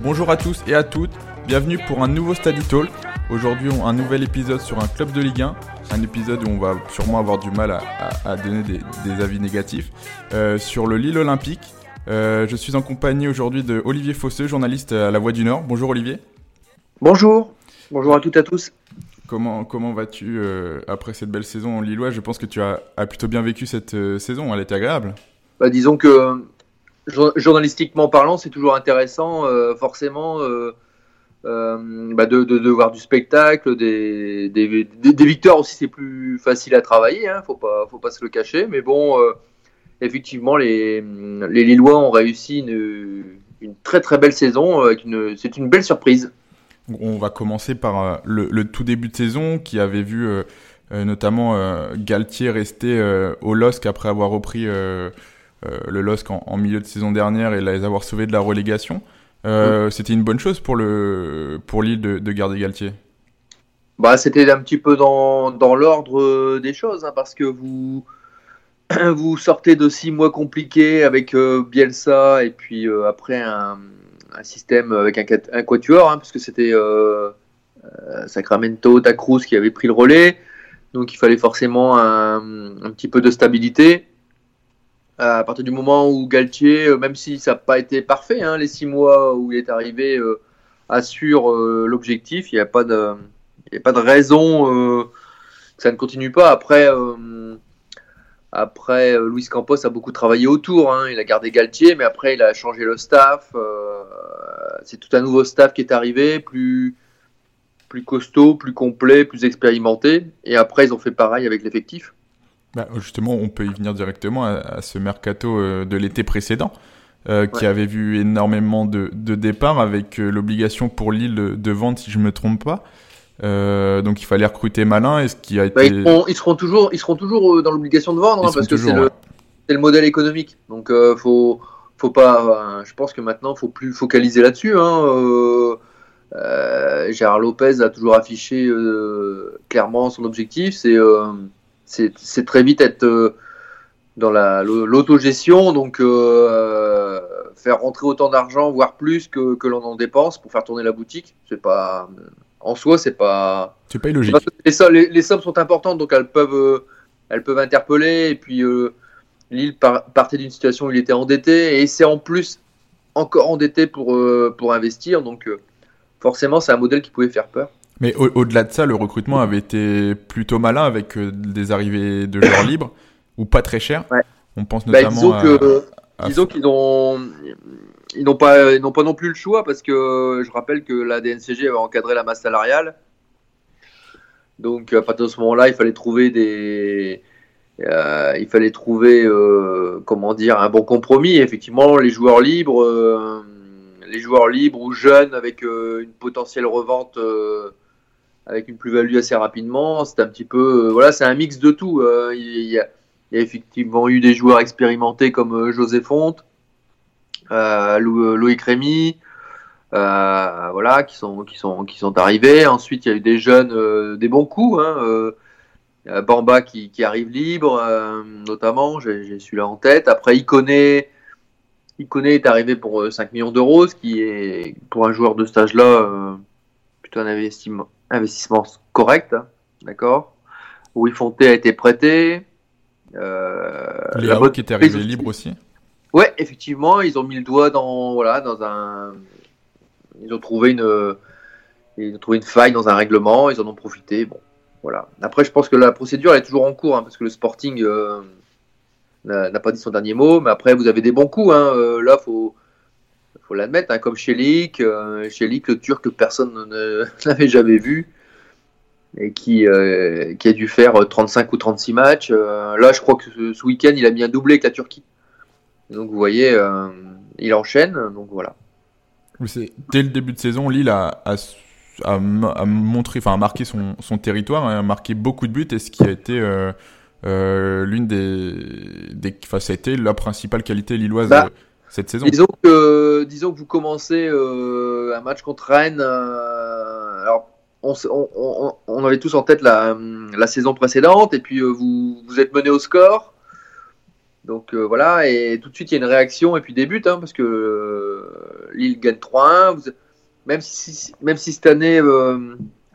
Bonjour à tous et à toutes, bienvenue pour un nouveau Study Talk. Aujourd'hui, un nouvel épisode sur un club de Ligue 1, un épisode où on va sûrement avoir du mal à, donner des, avis négatifs, euh, sur le Lille Olympique. Euh, je suis en compagnie aujourd'hui de Olivier Fosseux, journaliste à La Voix du Nord. Bonjour Olivier. Bonjour, bonjour à toutes et à tous. Comment, comment vas-tu euh, après cette belle saison en Lillois? Je pense que tu as, plutôt bien vécu cette saison, elle était agréable. Bah, disons que journalistiquement parlant, c'est toujours intéressant, euh, forcément, bah, de, voir du spectacle, des, victoires aussi, c'est plus facile à travailler, hein, faut pas, faut pas se le cacher. Mais bon, effectivement, les, Lillois ont réussi une, très très belle saison, c'est une belle surprise. On va commencer par euh, le, tout début de saison qui avait vu euh, euh, notamment Galtier rester au LOSC après avoir repris le LOSC en, milieu de saison dernière et les avoir sauvés de la relégation. C'était une bonne chose pour le pour l'île de, garder Galtier. Bah, c'était un petit peu dans, l'ordre des choses hein, parce que vous vous sortez de six mois compliqués avec Bielsa et puis après un, un système avec un, un quatuor, hein, puisque c'était euh, euh, Sacramento, Tacruz qui avait pris le relais. Donc il fallait forcément un, petit peu de stabilité. À partir du moment où Galtier, euh, même si ça n'a pas été parfait, hein, les six mois où il est arrivé, assure l'objectif, il n'y a, pas de, a pas de raison que ça ne continue pas. Après, après, euh, Luis Campos a beaucoup travaillé autour. Hein. Il a gardé Galtier, mais après, il a changé le staff. Euh, c'est tout un nouveau staff qui est arrivé, plus, plus costaud, plus complet, plus expérimenté. Et après, ils ont fait pareil avec l'effectif. Bah, justement, on peut y venir directement à, ce mercato euh, de l'été précédent. qui avait vu énormément de, de départs avec l'obligation pour Lille de vendre, si je ne me trompe pas. Euh, donc il fallait recruter malin. Et ce qui a bah, été... ils, seront, toujours, ils seront toujours euh, dans l'obligation de vendre hein, parce que c'est le, le, modèle économique. Donc euh, faut, faut pas. je pense que maintenant faut plus focaliser là-dessus. Hein, Gérard Lopez a toujours affiché clairement son objectif. C'est c'est très vite être dans l'autogestion, donc faire rentrer autant d'argent, voire plus que, que l'on en dépense pour faire tourner la boutique. C'est pas en soi, c'est pas. C'est pas illogique. Les, les, sommes sont importantes, donc elles peuvent, euh, elles peuvent interpeller. Et puis, euh, Lille partait d'une situation où il était endetté et c'est en plus encore endetté pour, euh, pour investir. Donc, forcément, c'est un modèle qui pouvait faire peur. Mais au-delà de ça, le recrutement avait été plutôt malin avec des arrivées de joueurs libres ou pas très chers. On pense bah, notamment à, disons qu'ils ont ils n'ont pas, ils n'ont pas non plus le choix parce que je rappelle que la DNCG avait encadré la masse salariale. Donc à partir de ce moment-là, il fallait trouver des, euh, il fallait trouver, euh, comment dire, un bon compromis. effectivement, les joueurs libres, euh, les joueurs libres ou jeunes avec une potentielle revente, avec une plus-value assez rapidement, c'est un petit peu, voilà, c'est un mix de tout. Il y, a, il, y a, effectivement eu des joueurs expérimentés comme José Fonte. Euh, Loïc Rémy, euh, voilà, qui sont, qui, sont, qui sont arrivés. Ensuite, il y a eu des jeunes, euh, des bons coups. Hein, Bamba qui, qui, arrive libre, notamment, j'ai celui-là en tête. Après, Iconé, Iconé est arrivé pour 5 millions d'euros, ce qui est, pour un joueur de stage là, plutôt un investissement, investissement correct. Hein, d'accord Louis Fonté a été prêté. Euh, Léo qui était arrivé libre aussi. Ouais, effectivement, ils ont mis le doigt dans voilà dans un. Ils ont trouvé une. Ils ont trouvé une faille dans un règlement. Ils en ont profité. Bon, voilà. Après, je pense que la procédure est toujours en cours hein, parce que le Sporting euh, n'a pas dit son dernier mot. Mais après, vous avez des bons coups. Hein. Euh, là, faut faut l'admettre, hein, comme Chelik, euh, Chelik, le Turc que personne n'avait jamais vu et qui, qui a dû faire 35 ou 36 matchs. là, je crois que ce, ce week-end, il a mis un doublé avec la Turquie. Donc vous voyez, euh, il enchaîne, donc voilà. Dès le début de saison, Lille a, a, montré, enfin, a marqué son, son, territoire, hein, a marqué beaucoup de buts, et ce qui a été euh, euh, l'une des, des, enfin, ça a été la principale qualité lilloise bah, cette saison. Disons que, disons que vous commencez un match contre Rennes. alors, on, avait tous en tête la, saison précédente, et puis vous, vous êtes mené au score. Donc euh, voilà, et tout de suite il y a une réaction et puis des buts, hein, parce que euh, Lille gagne 3-1. Même si, même si cette année,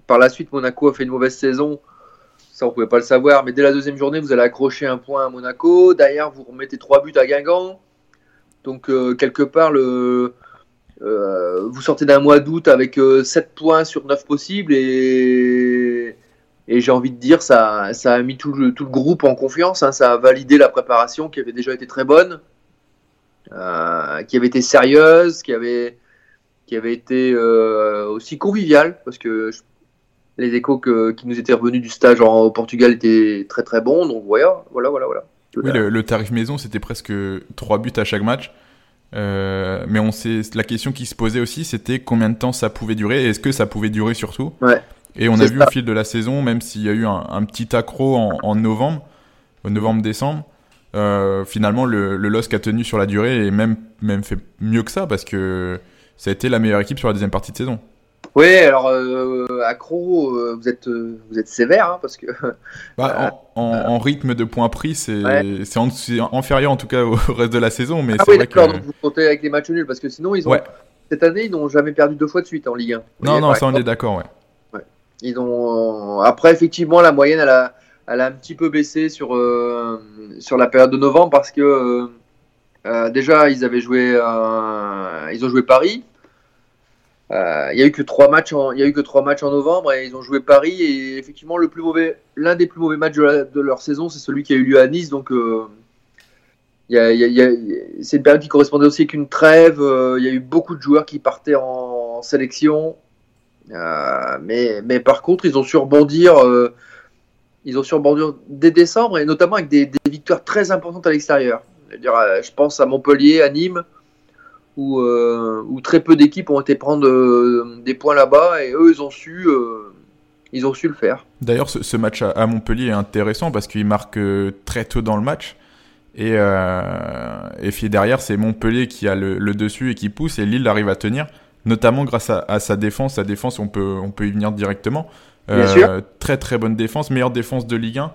par la suite, Monaco a fait une mauvaise saison, ça on pouvait pas le savoir, mais dès la deuxième journée, vous allez accrocher un point à Monaco. Derrière, vous remettez trois buts à Guingamp. Donc, quelque part, le, vous sortez d'un mois d'août avec 7 points sur 9 possibles et j'ai envie de dire, ça, ça a mis tout le, groupe en confiance. Hein. ça a validé la préparation qui avait déjà été très bonne, euh, qui avait été sérieuse, qui avait, été euh, aussi conviviale, parce que les échos qui nous étaient revenus du stage en, au Portugal étaient très très bons. Donc voilà, voilà, voilà. voilà. Oui, le, tarif maison, c'était presque 3 buts à chaque match. Euh, mais on sait, la question qui se posait aussi, c'était combien de temps ça pouvait durer et est-ce que ça pouvait durer surtout ouais. Et on a vu au fil de la saison, même s'il y a eu un, petit accro en, en novembre, novembre-décembre, euh, finalement le, le LOSC a tenu sur la durée et même, même fait mieux que ça parce que ça a été la meilleure équipe sur la deuxième partie de saison. Oui, alors euh, accro, euh, vous êtes vous êtes sévère hein, parce que bah, en, en, rythme de points pris, c'est c'est inférieur en tout cas au reste de la saison, mais ah c'est oui, vrai que donc vous comptez avec les matchs nuls parce que sinon ils ont cette année ils n'ont jamais perdu deux fois de suite en Ligue 1. Non non, ça on est d'accord, ouais. Ils ont... Après, effectivement, la moyenne, elle a, elle a un petit peu baissé sur, euh, sur la période de novembre parce que euh, euh, déjà, ils avaient joué, ils ont joué Paris. Il n'y a eu que trois matchs, en, il y a eu que trois matchs en novembre et ils ont joué Paris et effectivement le plus mauvais, l'un des plus mauvais matchs de, leur saison, c'est celui qui a eu lieu à Nice. Donc a, c'est une période qui correspondait aussi avec une trêve. Il y a eu beaucoup de joueurs qui partaient en sélection. Euh, mais, par contre, ils ont su rebondir, euh, ils ont su rebondir dès décembre et notamment avec des, victoires très importantes à l'extérieur. Euh, je pense à Montpellier, à Nîmes, où, où très peu d'équipes ont été prendre des points là-bas et eux, ils ont su, ils ont su le faire. D'ailleurs, ce, ce, match à, Montpellier est intéressant parce qu'il marque très tôt dans le match. Et, et puis derrière, c'est Montpellier qui a le, le, dessus et qui pousse, et Lille arrive à tenir notamment grâce à, sa défense. Sa défense, on peut, on peut y venir directement. Euh, très très bonne défense, meilleure défense de Ligue 1. Mm.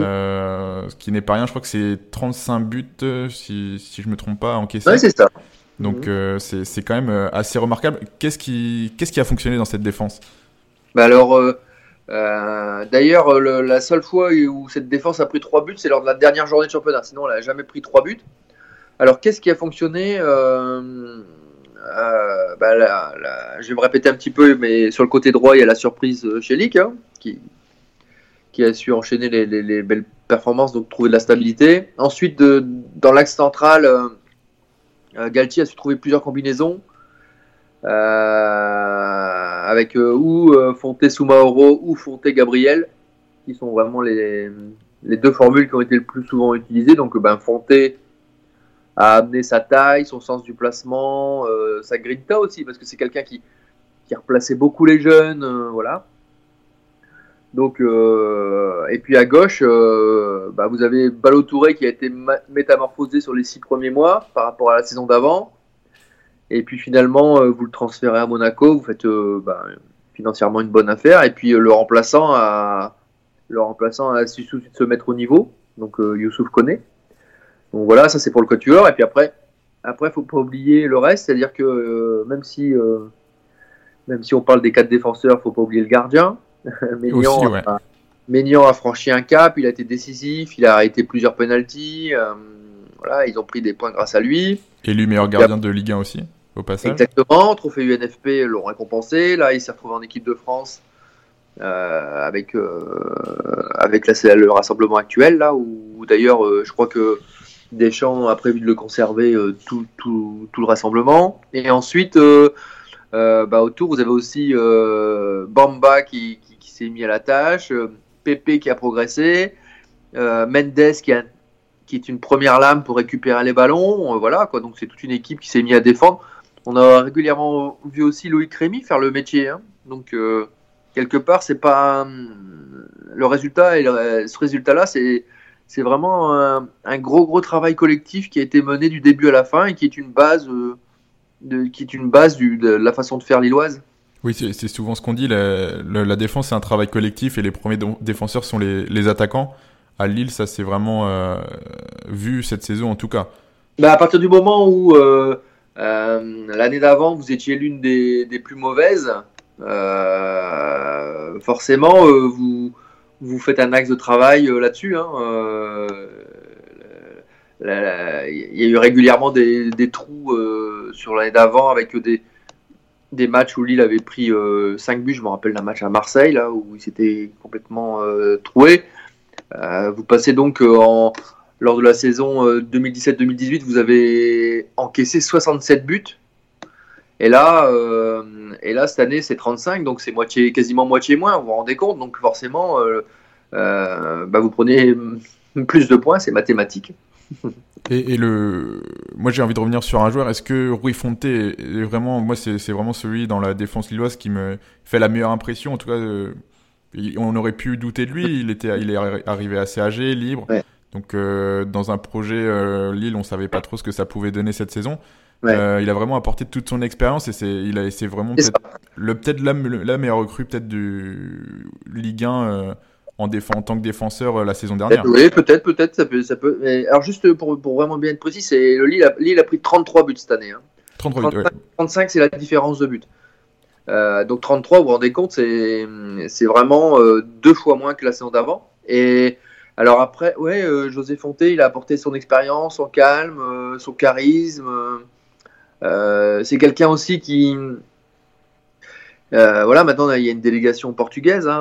Euh, ce qui n'est pas rien, je crois que c'est 35 buts, euh, si, si je me trompe pas, encaissés. Oui, c'est ça. Donc mm. c'est quand même assez remarquable. Qu'est-ce qui, qu'est-ce qui a fonctionné dans cette défense? Bah alors, d'ailleurs, la seule fois où cette défense a pris 3 buts, c'est lors de la dernière journée de championnat. Sinon, elle n'a jamais pris 3 buts. Alors, qu'est-ce qui a fonctionné euh, bah, je vais me répéter un petit peu, mais sur le côté droit, il y a la surprise euh, chez Lick, hein, qui, qui a su enchaîner les, les, belles performances, donc trouver de la stabilité. Ensuite, de, dans l'axe central, euh, euh, Galtier a su trouver plusieurs combinaisons. Euh, avec ou Fonté Soumaoro ou Fonté Gabriel, qui sont vraiment les, deux formules qui ont été le plus souvent utilisées. Donc, ben, Fonté a amené sa taille, son sens du placement, euh, sa grinta aussi, parce que c'est quelqu'un qui, qui replaçait beaucoup les jeunes, euh, voilà. Donc, euh, et puis à gauche, euh, bah, vous avez Balotouré qui a été métamorphosé sur les six premiers mois par rapport à la saison d'avant. Et puis finalement, euh, vous le transférez à Monaco, vous faites bah, financièrement une bonne affaire. Et puis le remplaçant a, le remplaçant a su se mettre au niveau, donc Youssouf connaît. Donc voilà, ça c'est pour le quatuor. Et puis après, après, faut pas oublier le reste, c'est-à-dire que même si même si on parle des quatre défenseurs, faut pas oublier le gardien. Ménian, a, franchi un cap, il a été décisif, il a arrêté plusieurs penalties. Euh, voilà, ils ont pris des points grâce à lui. Élu meilleur gardien de Ligue 1 aussi, au passage. Exactement, trophée UNFP l'ont récompensé. Là, il s'est retrouvé en équipe de France. avec avec la, le rassemblement actuel là où d'ailleurs je crois que Deschamps a prévu de le conserver euh, tout, tout, tout, le rassemblement. Et ensuite, euh, euh, bah, autour, vous avez aussi Bamba qui, qui, s'est mis à la tâche, Pepe qui a progressé, Mendes qui, a, est une première lame pour récupérer les ballons. voilà, quoi. Donc c'est toute une équipe qui s'est mise à défendre. On a régulièrement vu aussi Loïc Rémy faire le métier. Hein. Donc quelque part, c'est pas le résultat et ce résultat-là, c'est c'est vraiment un, gros gros travail collectif qui a été mené du début à la fin et qui est une base euh, de, qui est une base de la façon de faire lilloise. Oui, c'est souvent ce qu'on dit. La, défense, c'est un travail collectif et les premiers défenseurs sont les, attaquants. À Lille, ça s'est vraiment euh, vu cette saison en tout cas. Bah, à partir du moment où, euh, L'année d'avant, vous étiez l'une des, plus mauvaises. forcément, vous, vous faites un axe de travail là-dessus. Hein. Il y a eu régulièrement des trous sur l'année d'avant avec des, des matchs où Lille avait pris 5 euh, buts. Je me rappelle d'un match à Marseille, là, où il s'était complètement euh, troué. Euh, vous passez donc en, lors de la saison 2017-2018, vous avez encaissé 67 buts. Et là, et là cette année, c'est 35, donc c'est moitié, quasiment moitié moins, vous vous rendez compte. Donc forcément, bah, vous prenez plus de points, c'est mathématique. Et, le, moi j'ai envie de revenir sur un joueur. Est-ce que Rui Fonte est vraiment, moi c'est vraiment celui dans la défense lilloise qui me fait la meilleure impression. En tout cas, euh, on aurait pu douter de lui. Il était, il est arrivé assez âgé, libre. Donc euh, dans un projet euh, Lille, on savait pas trop ce que ça pouvait donner cette saison. il a vraiment apporté toute son expérience et c'est, il a, c'est vraiment peut-être le peut-être la, la meilleure recrue peut-être du Ligue 1 en, en tant que défenseur euh, la saison dernière. Oui, peut-être, peut-être, ça peut. Ça peut. alors juste pour, pour, vraiment bien être précis, c'est le Lille a, Lille a pris 33 buts cette année. Hein. 33 35, 35 c'est la différence de buts. Euh, donc 33, vous vous rendez compte, c'est vraiment euh, deux fois moins que la saison d'avant. Et alors après, ouais, euh, José Fonté, il a apporté son expérience, son calme, son charisme. c'est quelqu'un aussi qui, euh, voilà, maintenant il y a une délégation portugaise hein,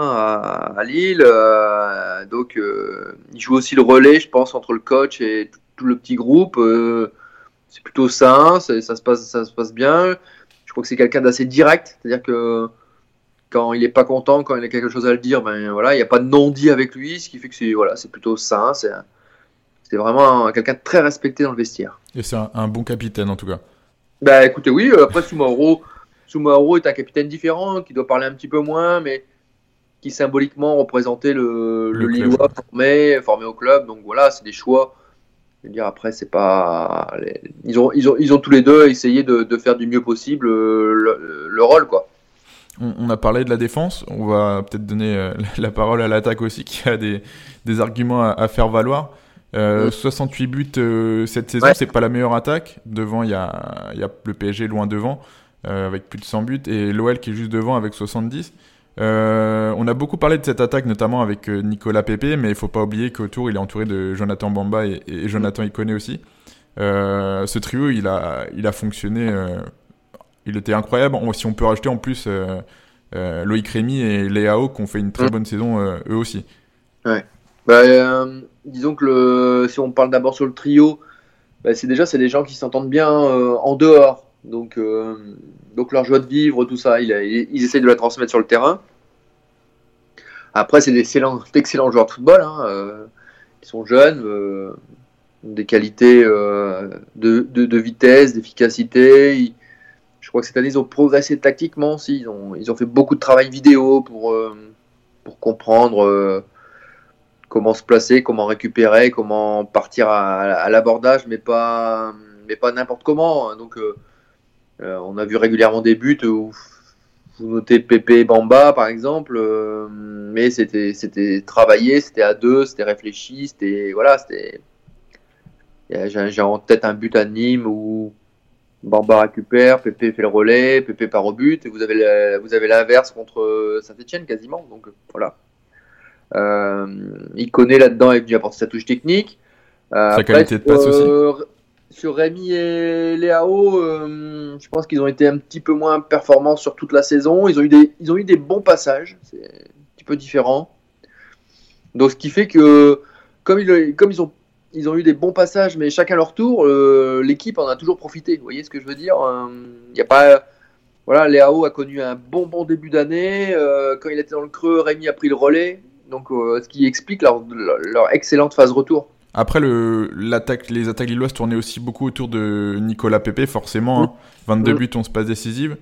à, Lille, euh, donc euh, il joue aussi le relais, je pense, entre le coach et tout, le petit groupe. c'est plutôt sain, ça se passe, ça se passe bien. Je crois que c'est quelqu'un d'assez direct, c'est-à-dire que quand il n'est pas content, quand il a quelque chose à le dire, ben voilà, il n'y a pas de non-dit avec lui, ce qui fait que c'est voilà, c'est plutôt sain. C'est c'est vraiment quelqu'un de très respecté dans le vestiaire. Et c'est un, bon capitaine en tout cas. Bah écoutez, oui, après Sumaoro Sumaoro est un capitaine différent, qui doit parler un petit peu moins, mais qui symboliquement représentait le, le, Lillois formé, formé au club. Donc voilà, c'est des choix. Je veux dire, après, c'est pas. Ils, ont, ils, ont, ils ont tous les deux essayé de, de faire du mieux possible le, le, rôle, quoi. On, a parlé de la défense. On va peut-être donner euh, la parole à l'attaque aussi, qui a des, des arguments à, faire valoir. 68 euh, buts euh, cette saison, c'est pas la meilleure attaque. Devant, il y a, y a le PSG loin devant. Euh, avec plus de 100 buts, et l'OL qui est juste devant avec 70. Euh, on a beaucoup parlé de cette attaque, notamment avec euh, Nicolas Pepe, mais il faut pas oublier qu'autour, il est entouré de Jonathan Bamba et, Jonathan Iconé aussi. ce trio, il a, il a fonctionné, il était incroyable. si on peut rajouter en plus Loïc Rémy et Léao qui ont fait une très mm. bonne saison eux aussi. Ouais. Bah, disons que le, si on parle d'abord sur le trio, bah, c'est déjà c'est des gens qui s'entendent bien en dehors. Donc, euh, donc leur joie de vivre, tout ça, ils, essayent de la transmettre sur le terrain. Après, c'est d'excellents joueurs de football. Hein, euh, ils sont jeunes, euh, des qualités de, de, vitesse, d'efficacité. Je crois que cette année, ils ont progressé tactiquement aussi. Ils ont, ils ont fait beaucoup de travail vidéo pour, pour comprendre comment se placer, comment récupérer, comment partir à, l'abordage, mais pas, mais pas n'importe comment. Donc, on a vu régulièrement des buts où vous notez Pépé et Bamba par exemple, euh, mais c'était c'était travaillé, c'était à deux, c'était réfléchi, c'était voilà, c'était j'ai en tête un but à Nîmes où Bamba récupère, Pépé fait le relais, Pépé part au but, et vous avez vous avez l'inverse contre Saint-Etienne quasiment, donc voilà. Euh, il connaît là-dedans, il est venu apporter sa touche technique. sa qualité de passe aussi sur Rémi et Léao, euh, je pense qu'ils ont été un petit peu moins performants sur toute la saison. Ils ont eu des, bons passages, c'est un petit peu différent. Donc ce qui fait que comme ils, ont ils ont eu des bons passages, mais chacun leur tour, euh, l'équipe en a toujours profité. Vous voyez ce que je veux dire euh, Il y a Léao a connu un bon bon début d'année. quand il était dans le creux, Rémi a pris le relais. Donc, ce qui explique leur excellente phase retour. Après, le, l'attaque, les attaques lilloises tournaient aussi beaucoup autour de Nicolas Pepe, forcément. 22 hein. buts, on se passe décisive.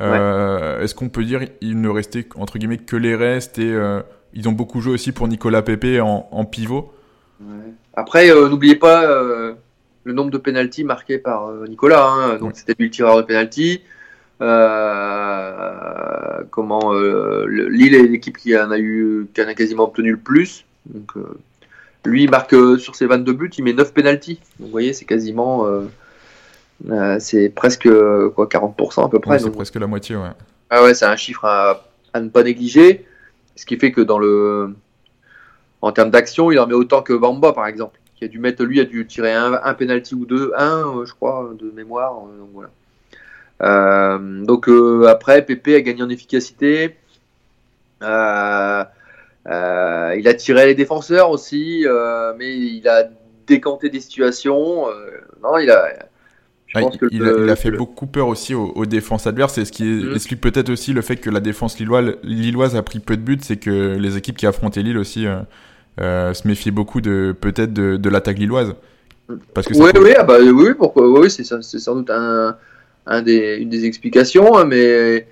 Euh, Est-ce qu'on peut dire qu'il ne restait entre guillemets que les restes et euh, ils ont beaucoup joué aussi pour Nicolas Pepe en, en pivot? Après, euh, n'oubliez pas euh, le nombre de pénalties marqués par Nicolas. Hein. Donc c'était lui le tireur de pénalty. comment Lille est l'équipe qui en a eu, qui en a quasiment obtenu le plus. Donc lui, il marque euh, sur ses 22 buts, il met 9 pénalties. vous voyez, c'est quasiment. Euh, c'est presque quoi 40% à peu près. c'est presque la moitié, ouais. Ah ouais, c'est un chiffre à, ne pas négliger. Ce qui fait que dans le, en termes d'action, il en met autant que Bamba, par exemple, qui a dû mettre, lui, a dû tirer un, un penalty ou deux, un, je crois, de mémoire. Donc voilà. Euh, donc après, Pépé a gagné en efficacité. Euh, euh, il a tiré les défenseurs aussi, euh, mais il a décanté des situations. non, il a. Je pense que il, a, fait beaucoup peur aussi aux, défenses adverses, et ce qui mm. explique peut-être aussi le fait que la défense lilloise, lilloise, a pris peu de buts, c'est que les équipes qui affrontaient Lille aussi se méfiaient beaucoup de peut-être de, l'attaque lilloise. Parce que oui, oui, ah bah, oui, pourquoi, oui, c'est sans doute un, un des, une des explications, hein, mais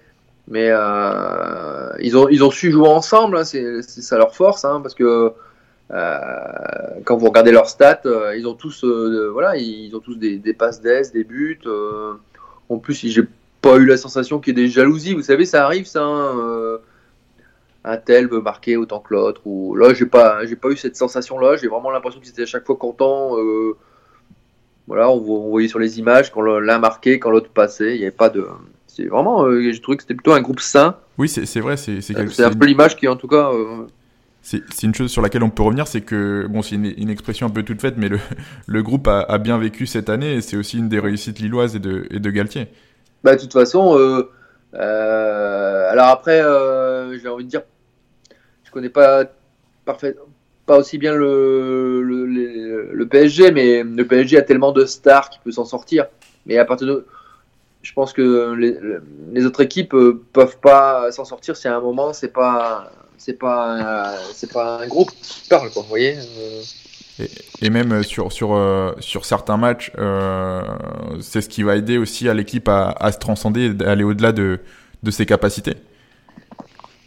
mais euh, ils, ont, ils ont su jouer ensemble, hein, c'est ça leur force, hein, parce que euh, quand vous regardez leurs stats, euh, ils ont tous, voilà, ils ont tous des, passes d'aise, des buts. en plus, j'ai pas eu la sensation qu'il y ait des jalousies. Vous savez, ça arrive, ça. un tel veut marquer autant que l'autre. Ou là, j'ai pas, j'ai pas eu cette sensation-là. J'ai vraiment l'impression qu'ils étaient à chaque fois contents. voilà, on, on, voyait sur les images quand l'un marquait, quand l'autre passait. Il n'y avait pas de c'est vraiment, euh, je trouvais que c'était plutôt un groupe sain. Oui, c'est vrai, c'est C'est un peu l'image qui, en tout cas. Euh, c'est une chose sur laquelle on peut revenir, c'est que, bon, c'est une, expression un peu toute faite, mais le, le groupe a, bien vécu cette année et c'est aussi une des réussites lilloises et de, et de Galtier. Bah, de toute façon, euh, alors après, j'ai envie de dire, je connais pas parfait, pas aussi bien le, le, le, PSG, mais le PSG a tellement de stars qu'il peut s'en sortir. Mais à partir de je pense que les, autres équipes euh, peuvent pas s'en sortir si à un moment c'est pas c'est pas c'est pas un groupe qui parle quoi vous voyez euh. et, même euh, sur sur sur certains matchs c'est ce qui va aider aussi à l'équipe à, se transcender et aller au-delà de de ses capacités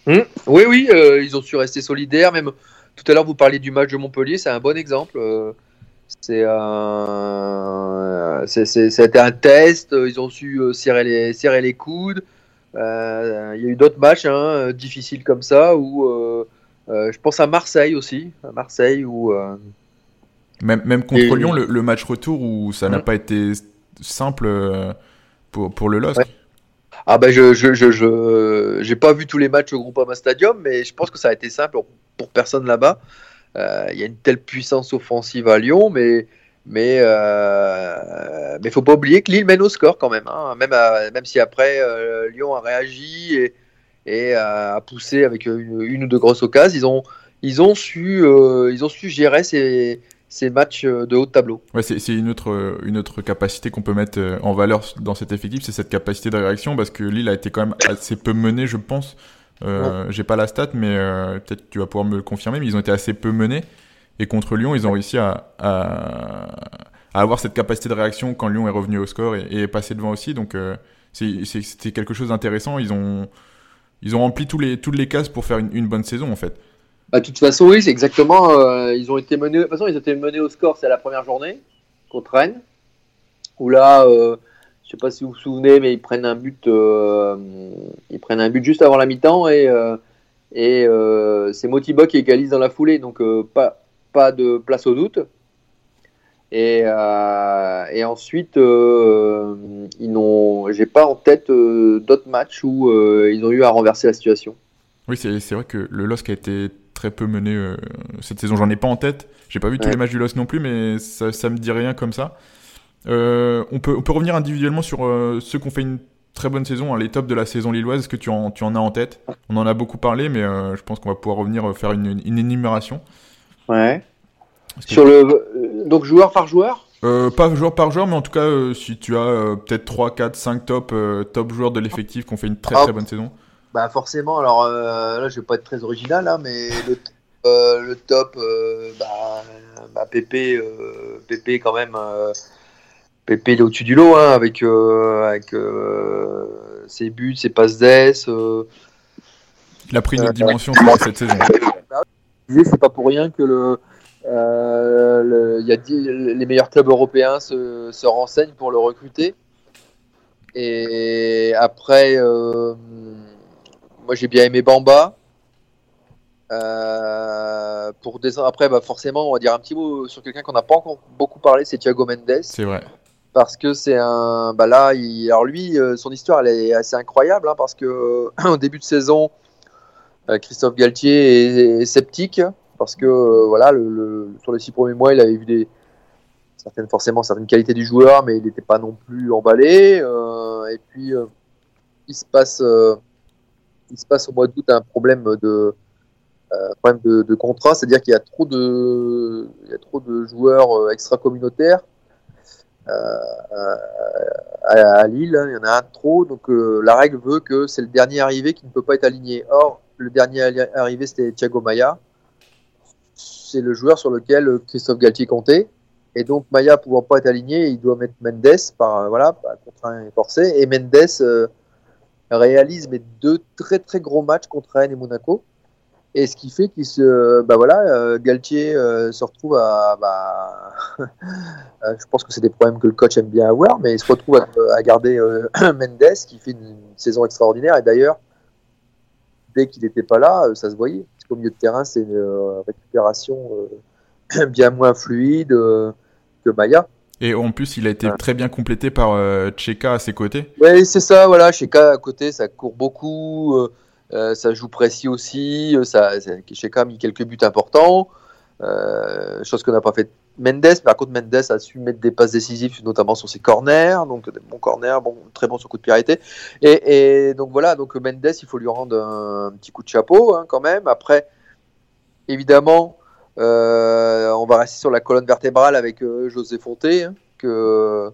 mmh. oui oui ils ont su rester solidaires même tout à l'heure vous parliez du match de Montpellier c'est un bon exemple c'est c'était un test. Ils ont su euh, serrer les, serrer les coudes. Euh, il y a eu d'autres matchs hein, difficiles comme ça où euh, je pense à Marseille aussi, à Marseille où même, même contre Lyon, le, match retour où ça n'a mmh. pas été simple pour, pour le LOSC. Ah ben je je, je, j'ai pas vu tous les matchs au Groupama Stadium, mais je pense que ça a été simple pour personne là-bas. Euh, il y a une telle puissance offensive à Lyon, mais mais euh, mais faut pas oublier que Lille mène au score quand même. Hein. Même même si après euh, Lyon a réagi et, et a poussé avec une, ou deux grosses occasions, ils ont ils ont su euh, ils ont su gérer ces ces matchs de haut tableau. Ouais, c'est une autre, une autre capacité qu'on peut mettre en valeur dans cet effectif, c'est cette capacité de réaction, parce que Lille a été quand même assez peu mené, je pense, euh, J'ai pas la stat, mais euh, peut-être tu vas pouvoir me le confirmer. Mais ils ont été assez peu menés. Et contre Lyon, ils ont réussi à, à, à, avoir cette capacité de réaction quand Lyon est revenu au score et, et est passé devant aussi. Donc euh, c'était quelque chose d'intéressant. Ils ont, ils ont rempli tous les, toutes les cases pour faire une, une bonne saison en fait. Bah, de toute façon, oui, c'est exactement. Euh, ils ont été menés. De toute façon, ils ont été menés au score, c'est la première journée contre Rennes, où là, euh, je sais pas si vous vous souvenez, mais ils prennent un but, euh, ils prennent un but juste avant la mi-temps et, euh, et euh, c'est Motiba qui égalise dans la foulée, donc pas, pas de place au doute. Et, et ensuite, ils n'ont, j'ai pas en tête d'autres matchs où ils ont eu à renverser la situation. Oui, c'est vrai que le LOSC a été très peu mené cette saison. J'en ai pas en tête. J'ai pas vu tous les matchs du LOSC non plus, mais ça, ça me dit rien comme ça. Euh, on, peut, on peut revenir individuellement sur euh, ceux qui ont fait une très bonne saison, hein, les tops de la saison lilloise. Est-ce que tu en, tu en as en tête? On en a beaucoup parlé, mais euh, je pense qu'on va pouvoir revenir faire une, une énumération. Ouais. Sur le donc joueur par joueur? Pas joueur par joueur, mais en tout cas, si tu as peut-être 3, 4, 5 top, top joueurs de l'effectif qui ont fait une très très bonne saison. Bah forcément, alors là je vais pas être très original, hein, mais le, le top, bah, bah, Pépé, Pépé quand même, Pépé il est au-dessus du lot hein, avec, euh, avec euh, ses buts, ses passes d'ess. Euh, il a pris une autre dimension cette saison. C'est pas pour rien que le, y a les meilleurs clubs européens se, se, renseignent pour le recruter. Et après, moi j'ai bien aimé Bamba. pour des... Après, bah forcément, on va dire un petit mot sur quelqu'un qu'on n'a pas encore beaucoup parlé, c'est Thiago Mendes. C'est vrai parce que c'est un. Bah là, il... alors lui, euh, son histoire, elle est assez incroyable, hein, parce que au début de saison, euh, Christophe Galtier est, sceptique, parce que euh, voilà, le, sur les six premiers mois, il avait vu des certaines forcément certaines qualités du joueur, mais il n'était pas non plus emballé. et puis il se passe, il se passe au mois d'août un problème de problème de, de contrat, c'est-à-dire qu'il y a trop de, il y a trop de joueurs extra-communautaires euh, à, Lille, hein, il y en a un trop, donc euh, la règle veut que c'est le dernier arrivé qui ne peut pas être aligné. Or, le dernier arrivé, c'était Thiago Maya. C'est le joueur sur lequel euh, Christophe Galtier comptait. Et donc, Maya pouvant pas être aligné, il doit mettre Mendes par, voilà, contraint forcé. Et Mendes réalise mes deux très très gros matchs contre Rennes et Monaco. Et ce qui fait qu'il se, bah voilà, euh, Galtier euh, se retrouve à, bah, euh, je pense que c'est des problèmes que le coach aime bien avoir, mais il se retrouve à, garder Mendes qui fait une, saison extraordinaire. Et d'ailleurs, dès qu'il n'était pas là, ça se voyait. Parce qu'au milieu de terrain, c'est une récupération bien moins fluide que Maya. Et en plus, il a été très bien complété par Cheka à ses côtés. Oui, c'est ça, voilà. Cheka à côté, ça court beaucoup. Euh, ça joue précis aussi. Euh, ça, Cheka a mis quelques buts importants. Euh, chose que n'a pas fait Mendes. Mais par contre, Mendes a su mettre des passes décisives, notamment sur ses corners. Donc, des bons corners, bon, très bon sur coup de pied arrêté. Et, donc voilà, donc Mendes, il faut lui rendre un, petit coup de chapeau hein, quand même. Après, évidemment, on va rester sur la colonne vertébrale avec José Fonté, hein, que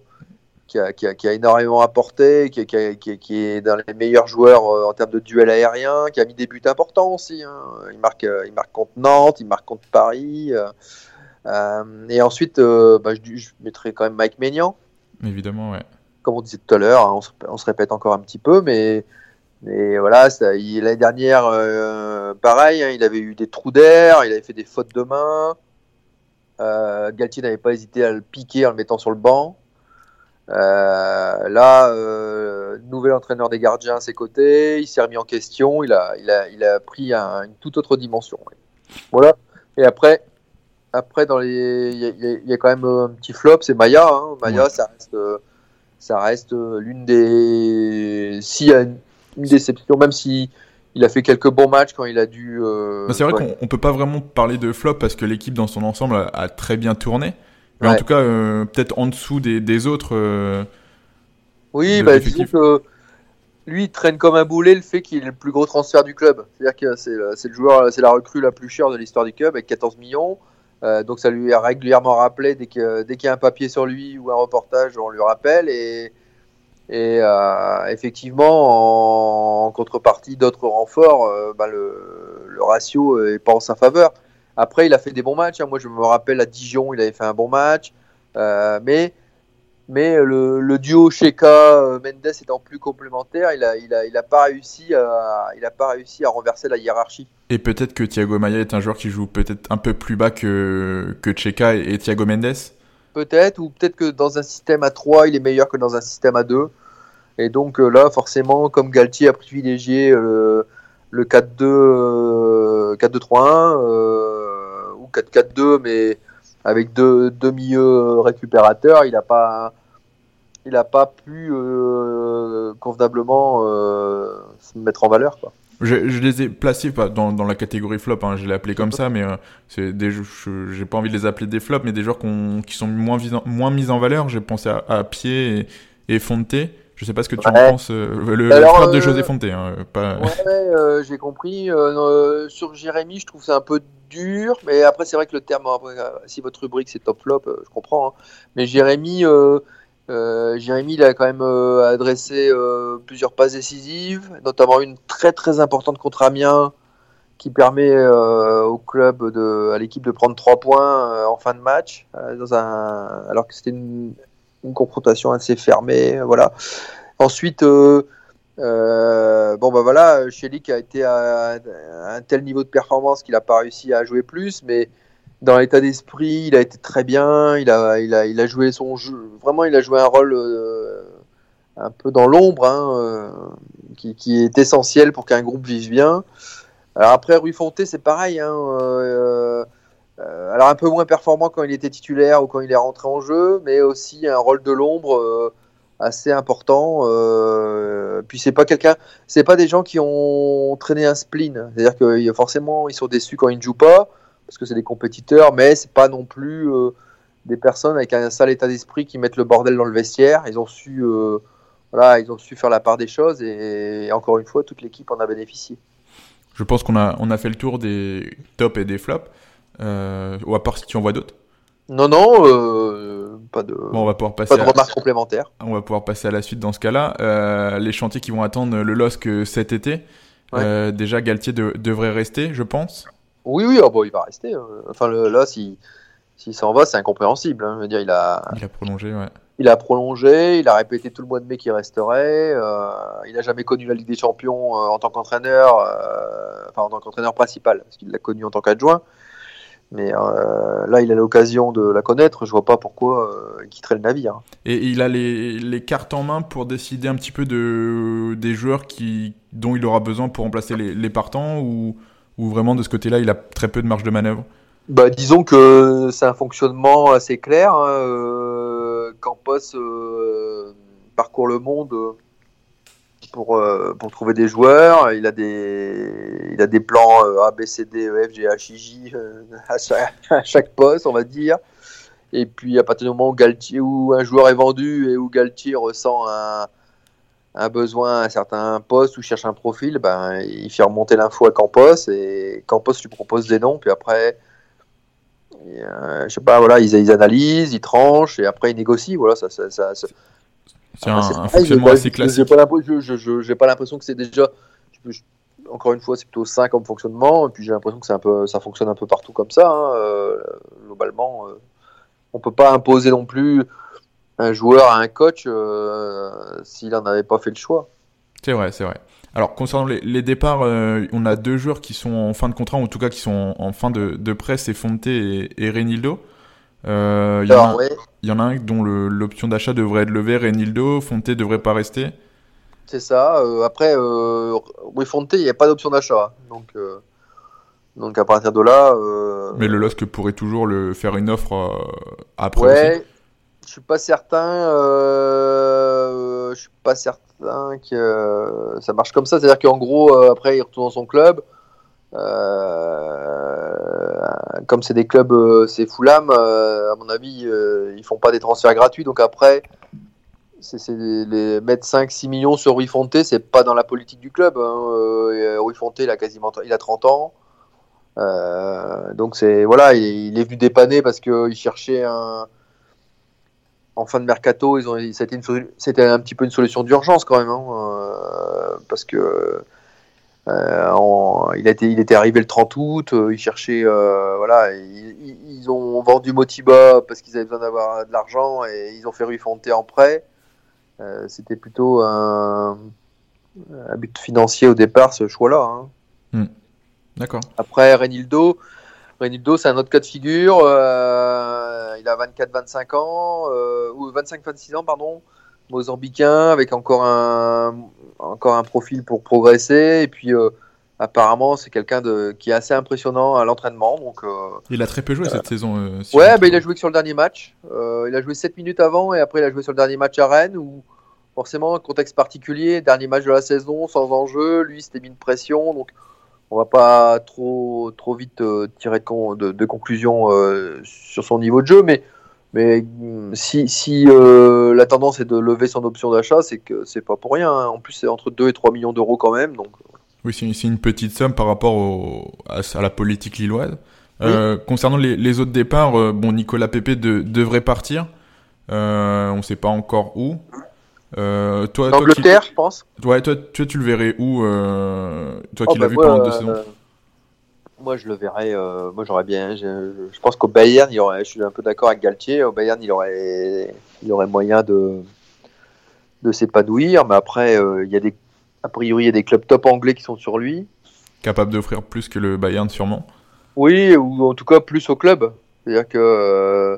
qui a, énormément apporté, qui, est dans les meilleurs joueurs euh, en termes de duel aérien, qui a mis des buts importants aussi. Hein. Il, marque, euh, il marque contre Nantes, il marque contre Paris. Euh, et ensuite, bah, je, mettrai quand même Mike Maignan. Évidemment, ouais. Comme on disait tout à l'heure, hein, on, se, répète encore un petit peu, mais, mais voilà, l'année dernière, pareil, hein, il avait eu des trous d'air, il avait fait des fautes de main. Galtier n'avait pas hésité à le piquer en le mettant sur le banc. Euh, là, euh, nouvel entraîneur des gardiens à ses côtés, il s'est remis en question, il a, il a, il a pris une toute autre dimension. Voilà. Et après, après dans les, il y, a quand même un petit flop, c'est Maya. Hein. Maya, ça reste, ça reste l'une des, s'il y a une, déception, même si il a fait quelques bons matchs quand il a dû. Euh, c'est vrai qu'on peut pas vraiment parler de flop parce que l'équipe dans son ensemble a très bien tourné. Mais en tout cas, euh, peut-être en dessous des, des autres. Euh, oui, bah, disons que lui, il traîne comme un boulet le fait qu'il est le plus gros transfert du club. C'est-à-dire que c'est le joueur, c'est la recrue la plus chère de l'histoire du club avec 14 millions. Euh, donc ça lui a régulièrement rappelé dès qu'il dès qu'il y a un papier sur lui ou un reportage, on lui rappelle. Et, et effectivement, en, contrepartie d'autres renforts, bah, le, le, ratio est pas en sa faveur. Après, il a fait des bons matchs. Hein. Moi, je me rappelle à Dijon, il avait fait un bon match. Euh, mais mais le, duo Sheka euh, Mendes étant plus complémentaire, il a, il a, il a pas réussi à, il a pas réussi à renverser la hiérarchie. Et peut-être que Thiago Maia est un joueur qui joue peut-être un peu plus bas que que Cheka et, Thiago Mendes. Peut-être, ou peut-être que dans un système à 3, il est meilleur que dans un système à 2. Et donc euh, là, forcément, comme Galtier a privilégié le 4-2, 4-2-3-1 4-4-2, mais avec deux, milieux récupérateurs, il n'a pas, il pas pu euh, convenablement euh, se mettre en valeur. Quoi. Je, les ai placés pas dans, dans la catégorie flop, hein, je l'ai appelé comme ça, mais euh, c'est j'ai pas envie de les appeler des flops, mais des joueurs qui sont moins, moins mis en valeur. J'ai pensé à, Pied et, et Fonte. Je sais pas ce que tu en penses. le, flop de José Fonte. Hein, pas... Ouais, j'ai compris. sur Jérémy, je trouve c'est un peu dur, mais après c'est vrai que le terme, euh, si votre rubrique c'est top flop, euh, je comprends. Hein. Mais Jérémy, euh, Jérémy, il a quand même adressé plusieurs passes décisives, notamment une très très importante contre Amiens qui permet au club de, à l'équipe de prendre 3 points en fin de match, dans un, alors que c'était une, confrontation assez fermée. Voilà. Ensuite, euh, bon, bah voilà, Shelik a été à, un tel niveau de performance qu'il n'a pas réussi à jouer plus, mais dans l'état d'esprit, il a été très bien. Il a, il a, joué son jeu. Vraiment, il a joué un rôle euh, un peu dans l'ombre, hein, euh, qui, est essentiel pour qu'un groupe vive bien. Après, Rui Fonté, c'est pareil. Hein, euh, alors un peu moins performant quand il était titulaire ou quand il est rentré en jeu, mais aussi un rôle de l'ombre euh, assez important. Euh, puis c'est pas quelqu'un, c'est pas des gens qui ont traîné un spleen. C'est-à-dire que forcément ils sont déçus quand ils ne jouent pas parce que c'est des compétiteurs, mais c'est pas non plus des personnes avec un sale état d'esprit qui mettent le bordel dans le vestiaire. Ils ont su, voilà, ils ont su faire la part des choses et, et encore une fois toute l'équipe en a bénéficié. Je pense qu'on a on a fait le tour des tops et des flops. Euh, ou à part si tu en vois d'autres Non, non, euh, pas de, bon, on va pouvoir passer pas de remarques complémentaires. On va pouvoir passer à la suite dans ce cas-là. Euh, les chantiers qui vont attendre le LOSC cet été. Déjà, Galtier devrait rester, je pense. Oui, oui, oh, bon, il va rester. Hein. Enfin, le LOSC, s'il s'en va, c'est incompréhensible. Hein. Je veux dire, il a, il a prolongé, ouais. Il a prolongé, il a répété tout le mois de mai qu'il resterait. Euh, il n'a jamais connu la Ligue des Champions euh, en tant qu'entraîneur, euh, enfin en tant qu'entraîneur principal, parce qu'il l'a connu en tant qu'adjoint. Mais euh, là, il a l'occasion de la connaître. Je vois pas pourquoi euh, il quitterait le navire. Et il a les, les, cartes en main pour décider un petit peu de, des joueurs qui, dont il aura besoin pour remplacer les, les partants ou, ou vraiment de ce côté-là, il a très peu de marge de manœuvre? Bah, Disons que c'est un fonctionnement assez clair. Hein. Campos euh, parcourt le monde pour, euh, pour trouver des joueurs. Il a des, il a des plans euh, A, B, C, D, E, F, G, H, I, J euh, à, chaque, poste, on va dire. Et puis à partir du moment où, Galtier, où un joueur est vendu et où Galtier ressent un, un besoin à un certain poste ou cherche un profil, ben, il fait remonter l'info à Campos et Campos lui propose des noms. Puis après, je sais pas, voilà, ils, ils, analysent, ils tranchent et après ils négocient. Voilà, ça, c'est un, un, fonctionnement assez classique. J'ai pas l'impression que c'est déjà. encore une fois, c'est plutôt sain comme fonctionnement. Et puis j'ai l'impression que un peu, ça fonctionne un peu partout comme ça. Hein. Euh, globalement, euh, on peut pas imposer non plus un joueur à un coach euh, s'il n'en avait pas fait le choix. C'est vrai, c'est vrai. Alors concernant les, les départs, euh, on a deux joueurs qui sont en fin de contrat, ou en tout cas qui sont en, fin de, de prêt, c'est Fonte et, et Renildo. Euh, il, y en a, il y en a un dont l'option d'achat devrait être levée, Renildo, Fonte devrait pas rester. C'est ça. Euh, après, euh, oui, Fonte, il n'y a pas d'option d'achat. Donc, euh, donc à partir de là. Mais le LOSC pourrait toujours le faire une offre après. Ouais, aussi. je suis pas certain. je suis pas certain que ça marche comme ça. C'est-à-dire qu'en gros, après, il retourne dans son club. Euh, comme c'est des clubs, euh, c'est Fulham, euh, à mon avis, ils font pas des transferts gratuits. Donc après, c'est mettre 5-6 millions sur Rui Fonte, c'est pas dans la politique du club. Hein. Rui Fonte, il a quasiment, il a 30 ans. Euh, donc c'est voilà, il, est venu dépanner parce qu'il cherchait un en fin de mercato, ils ont c'était un petit peu une solution d'urgence quand même, hein, euh, parce que euh, en, il, il était arrivé le 30 août, euh, ils cherchaient, euh, voilà, ils, ils, ont vendu Motiba parce qu'ils avaient besoin d'avoir de l'argent et ils ont fait Rui Fonte en prêt. Euh, C'était plutôt un, un, but financier au départ, ce choix-là. Hein. Hmm. D'accord. Après, Renildo, Renildo c'est un autre cas de figure. Euh, il a 24-25 ans, ou 25-26 ans, pardon. Mozambicain avec encore un, encore un profil pour progresser. Et puis, euh, apparemment, c'est quelqu'un de, qui est assez impressionnant à l'entraînement. Donc, euh, il a très peu joué cette saison. Euh, si ouais, bah, il a joué que sur le dernier match. il a joué 7 minutes avant et après, il a joué sur le dernier match à Rennes où, forcément, contexte particulier, dernier match de la saison, sans enjeu. Lui, c'était mis de pression. Donc, on va pas trop, trop vite tirer de, de, de conclusion sur son niveau de jeu. Mais mais si, si euh, la tendance est de lever son option d'achat, c'est que c'est pas pour rien. Hein. En plus, c'est entre 2 et 3 millions d'euros quand même. Donc... Euh. Oui, c'est une petite somme par rapport au, à, à, la politique lilloise. Oui. Euh, concernant les, les, autres départs, euh, bon, Nicolas Pépé de, devrait partir. On ne sait pas encore où. Toi, je pense. Ouais, toi, toi, tu le verrais où Toi qui oh, l'as bah, vu pendant deux saisons moi, je le verrais. Euh, moi, j'aurais bien. Je, je pense qu'au Bayern, il aurait, je suis un peu d'accord avec Galtier. Au Bayern, il aurait, il aurait moyen de, de s'épanouir. Mais après, euh, il y a des, a priori, il y a des clubs top anglais qui sont sur lui. Capable d'offrir plus que le Bayern, sûrement. Oui, ou en tout cas plus au club. C'est-à-dire que euh,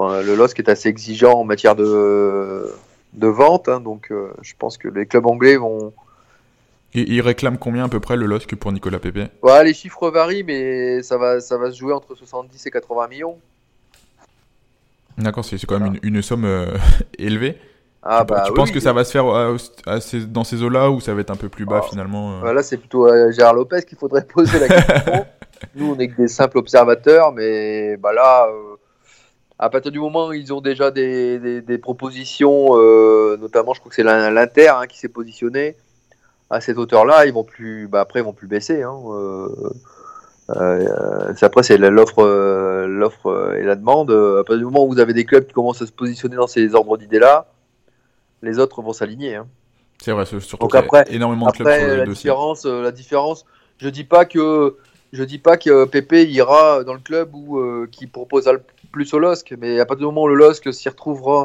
le LOSC est assez exigeant en matière de, de vente. Hein, donc, je pense que les clubs anglais vont Et il réclame combien à peu près le LOSC pour Nicolas Pepe ouais, Les chiffres varient, mais ça va, ça va se jouer entre 70 et 80 millions. D'accord, c'est quand même une, une somme euh, élevée. Ah, tu, bah, tu oui, penses que oui. ça va se faire à- à ces- dans ces eaux-là ou ça va être un peu plus bas Ah. finalement euh Voilà, c'est plutôt à Gérard Lopez qu'il faudrait poser la question. Nous, on est que des simples observateurs, mais bah là, euh, à partir du moment où ils ont déjà des, des- des propositions, euh, notamment, je crois que c'est l'In- l'Inter hein, qui s'est positionné à cette hauteur-là, ils vont plus, bah, après, ils vont plus baisser. Hein, euh, euh, c'est- après, c'est l'offre, euh, l'offre et la demande. À partir du moment où vous avez des clubs qui commencent à se positionner dans ces ordres d'idées-là, les autres vont s'aligner. Hein. C'est vrai, surtout Donc qu'il y a après- énormément de clubs Après, sur la dossier. différence, la différence, je dis pas que je dis pas que Pépé ira dans le club où euh, qui proposera le plus au LOSC, mais à partir du moment où le LOSC s'y retrouvera,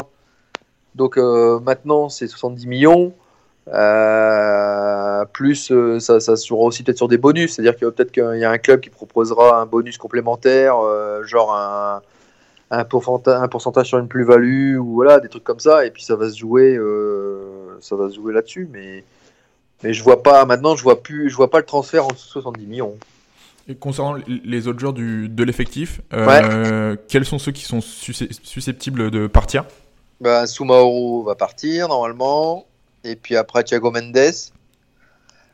donc euh, maintenant c'est 70 millions, euh, plus euh, ça, ça se jouera aussi peut-être sur des bonus, c'est-à-dire que peut-être qu'il y a un club qui proposera un bonus complémentaire, euh, genre un un pourcentage, un pourcentage sur une plus-value ou voilà des trucs comme ça. Et puis ça va se jouer ça va se jouer là-dessus. Mais mais je vois pas maintenant je vois plus je vois pas le transfert en dessous de 70 millions. Et concernant les autres joueurs du, de l'effectif, quels sont ceux qui sont susce- susceptibles de partir? Bah, Soumaoro va partir normalement et puis après Thiago Mendes.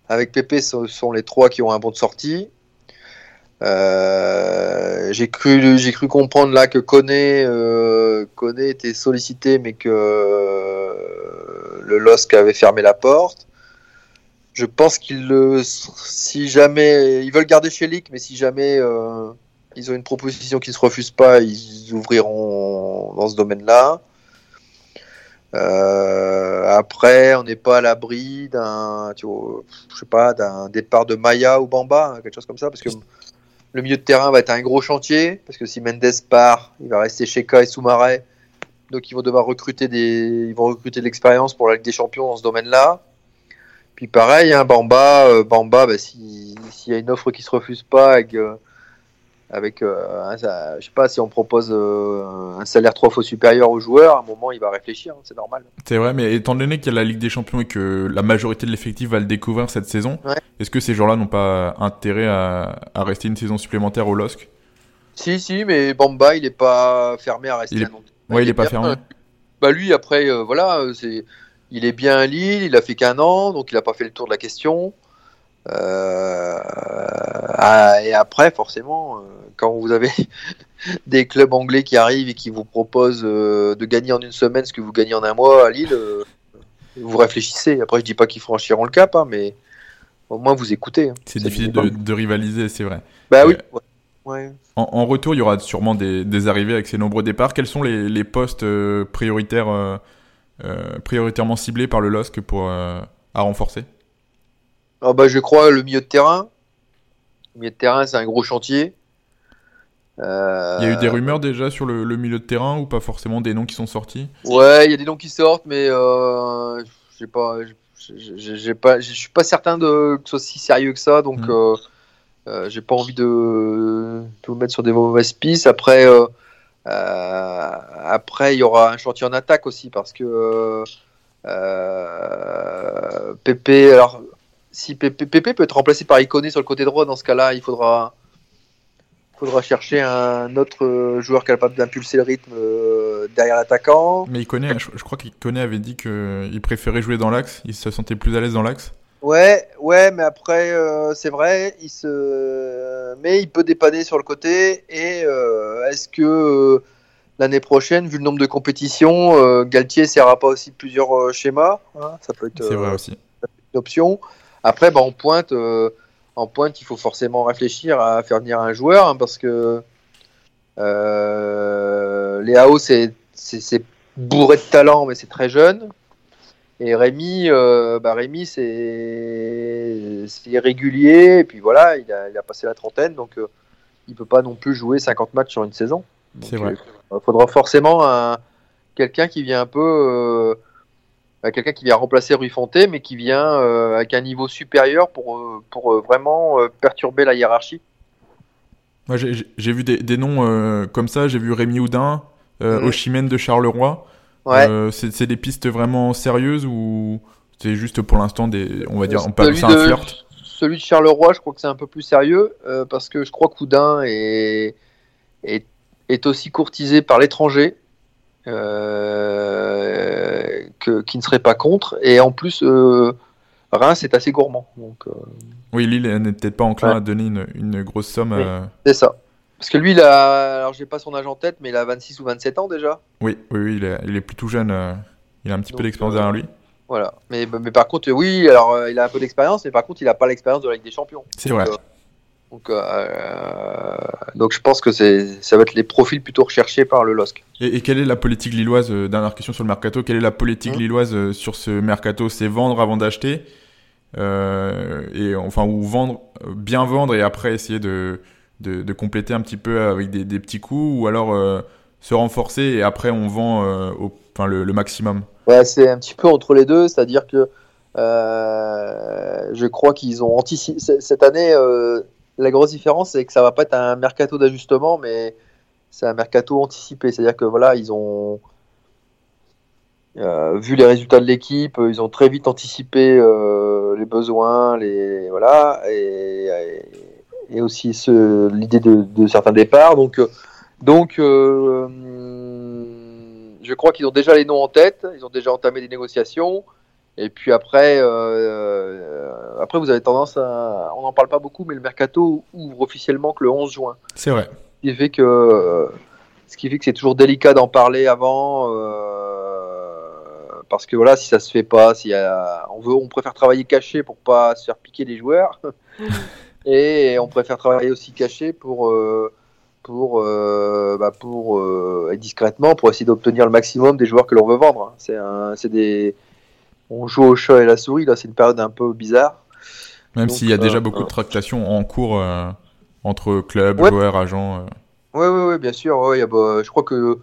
Avec Pepe ce sont les trois qui ont un bon de sortie. Euh, j'ai cru j'ai cru comprendre là que Koné euh, Koné était sollicité mais que euh, le LOSC avait fermé la porte. Je pense qu'ils si jamais ils veulent garder Chelik mais si jamais ils ont une proposition qui ne se refuse pas ils ouvriront dans ce domaine là euh, après, on n'est pas à l'abri d'un, je sais pas, d'un départ de Maya ou Bamba, hein, quelque chose comme ça, parce que le milieu de terrain va être un gros chantier, parce que si Mendes part, il va rester Sheka et Soumaré, donc ils vont devoir recruter des, ils vont recruter de l'expérience pour la Ligue des Champions dans ce domaine-là. Puis pareil, hein, Bamba, euh, Bamba, bah, si- s'il y a une offre qui se refuse pas euh, avec euh, un- ça- je sais pas, si on propose euh, un salaire trois fois supérieur au joueur, à un moment il va réfléchir, hein, c'est normal. C'est vrai, mais étant donné qu'il y a la Ligue des Champions et que la majorité de l'effectif va le découvrir cette saison, Ouais. est-ce que ces joueurs-là n'ont pas intérêt à, à rester une saison supplémentaire au LOSC Si, si, mais Bamba, il est pas fermé à rester Il est-. Ouais, il est pas bien, fermé. euh, Bah lui, après, euh, voilà, euh, c'est, il est bien à Lille, il a fait qu'un an, donc il a pas fait le tour de la question. Euh, ah, et après, forcément, euh, quand vous avez des clubs anglais qui arrivent et qui vous proposent euh, de gagner en une semaine ce que vous gagnez en un mois à Lille, vous réfléchissez. Après, je dis pas qu'ils franchiront le cap, hein, mais au moins vous écoutez. hein. C'est le difficile de, rivaliser, c'est vrai. Bah oui. Ouais. ouais. Ouais. En, en retour, il y aura sûrement des, des arrivées avec ces nombreux départs. Quels sont les, les postes prioritaires, euh, prioritairement ciblés par le LOSC pour, à renforcer? Ah bah, je crois le milieu de terrain. Le milieu de terrain, c'est un gros chantier. Euh, Il y a eu des rumeurs déjà sur le, le milieu de terrain ou pas forcément des noms qui sont sortis? Ouais, il y a des noms qui sortent, mais euh, j'ai pas, j'ai pas, je suis pas certain de que ce soit si sérieux que ça, donc Mm. euh, euh, j'ai pas envie de, de vous mettre sur des mauvaises pistes. Après, euh, euh, après il y aura un chantier en attaque aussi parce que euh, Pépé, alors si Pépé, peut être remplacé par Iconé sur le côté droit, dans ce cas-là, il faudra faudra chercher un autre euh, joueur capable d'impulser le rythme euh, derrière l'attaquant. Mais connaît, je, je crois qu'il connaît avait dit qu'il préférait jouer dans l'axe, il se sentait plus à l'aise dans l'axe. Ouais, ouais, mais après, euh, c'est vrai, il se... mais il peut dépanner sur le côté. Et euh, est-ce que euh, l'année prochaine, vu le nombre de compétitions, Galtier essaiera pas aussi plusieurs schémas hein, Ça peut être C'est vrai aussi. une option. Après, bah, en pointe, euh, en pointe, il faut forcément réfléchir à faire venir un joueur hein, parce que euh, Léao, c'est bourré de talent, mais c'est très jeune. Et Rémi, euh, bah Rémi, c'est irrégulier. Et puis voilà, il a, il a passé la trentaine, donc euh, il peut pas non plus jouer 50 matchs sur une saison. Vrai. euh, Il faudra forcément un, quelqu'un qui vient un peu, quelqu'un qui vient remplacer Rui Fonté, mais qui vient euh, avec un niveau supérieur pour, euh, pour euh, vraiment euh, perturber la hiérarchie. Moi, j'ai- vu des, des noms euh, comme ça, j'ai vu Rémi Houdin, euh, Mhm. Oshimène de Charleroi. Ouais. Euh, c'est des pistes vraiment sérieuses ou C'est juste pour l'instant des, on va dire, on peut ça un flirt? Celui de Charleroi, je crois que c'est un peu plus sérieux parce que je crois que Houdin est, est, est aussi courtisé par l'étranger. Euh, que, qui ne serait pas contre. Et en plus, euh, Reims est assez gourmand. Donc, euh, oui, Lille n'est peut-être pas enclin à donner une, grosse somme. C'est ça. Parce que lui, il a, alors j'ai pas son âge en tête, mais il a 26 ou 27 ans déjà. Oui, oui, oui il, est, il est plus tout jeune. il a un petit peu d'expérience derrière lui. Voilà. Mais, mais par contre, oui, alors il a un peu d'expérience, mais par contre, il n'a pas l'expérience de la Ligue des Champions. C'est vrai. Donc, euh, donc je pense que ça va être les profils plutôt recherchés par le LOSC. Et, quelle est la politique lilloise euh, Dernière question sur le mercato. Quelle est la politique mmh. lilloise euh, sur ce mercato? C'est vendre avant d'acheter et enfin ou vendre, bien vendre et après essayer de, de, compléter un petit peu avec des, des petits coups ou alors se renforcer et après on vend au, enfin, le, maximum? Ouais, c'est un petit peu entre les deux, c'est-à-dire que je crois qu'ils ont anticipé cette année la grosse différence, c'est que ça va pas être un mercato d'ajustement, mais c'est un mercato anticipé. C'est-à-dire que voilà, ils ont euh, vu les résultats de l'équipe, ils ont très vite anticipé euh, les besoins, les voilà, et, aussi l'idée de, certains départs. Donc, donc, euh, je crois qu'ils ont déjà les noms en tête. Ils ont déjà entamé des négociations. Et puis après, après vous avez tendance à, on n'en parle pas beaucoup, mais le mercato ouvre officiellement que le 11 juin. C'est vrai. Ce qui fait que, ce qui fait que c'est toujours délicat d'en parler avant, euh, parce que voilà, si ça se fait pas, si on veut, on préfère travailler caché pour pas se faire piquer les joueurs, et on préfère travailler aussi caché pour pour, bah pour discrètement pour essayer d'obtenir le maximum des joueurs que l'on veut vendre. C'est des on joue au chat et la souris. Là, c'est une période un peu bizarre. Même s'il y a déjà euh, beaucoup de tractations en cours euh, entre clubs, joueurs, agents. Oui, oui, oui, bien sûr. bah, je crois que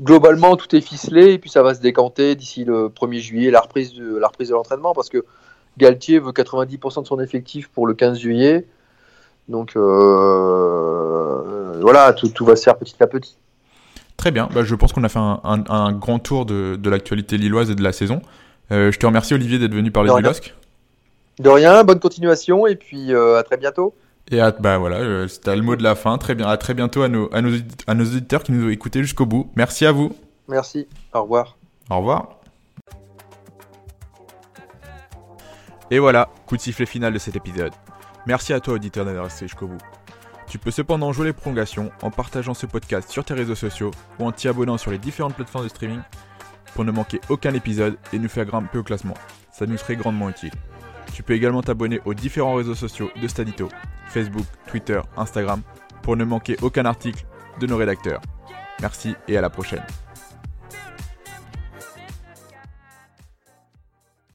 globalement, tout est ficelé et puis ça va se décanter d'ici le 1er juillet, la reprise de, la reprise de l'entraînement, parce que Galtier veut 90% de son effectif pour le 15 juillet. Donc euh, voilà, tout, tout, va se faire petit à petit. Très bien, bah, je pense qu'on a fait un, un, grand tour de, de l'actualité lilloise et de la saison. Euh, je te remercie Olivier d'être venu parler du LOSC. De rien, bonne continuation et puis euh, à très bientôt. Et à, bah voilà, euh, c'était le mot de la fin. Très bien, à très bientôt à nos, à nos, à nos auditeurs qui nous ont écoutés jusqu'au bout. Merci à vous. Merci, au revoir. Au revoir. Et voilà, coup de sifflet final de cet épisode. Merci à toi auditeur d'avoir resté jusqu'au bout. Tu peux cependant jouer les prolongations en partageant ce podcast sur tes réseaux sociaux ou en t'y abonnant sur les différentes plateformes de streaming pour ne manquer aucun épisode et nous faire grimper au classement. Ça nous serait grandement utile. Tu peux également t'abonner aux différents réseaux sociaux de Stadito, Facebook, Twitter, Instagram, pour ne manquer aucun article de nos rédacteurs. Merci et à la prochaine.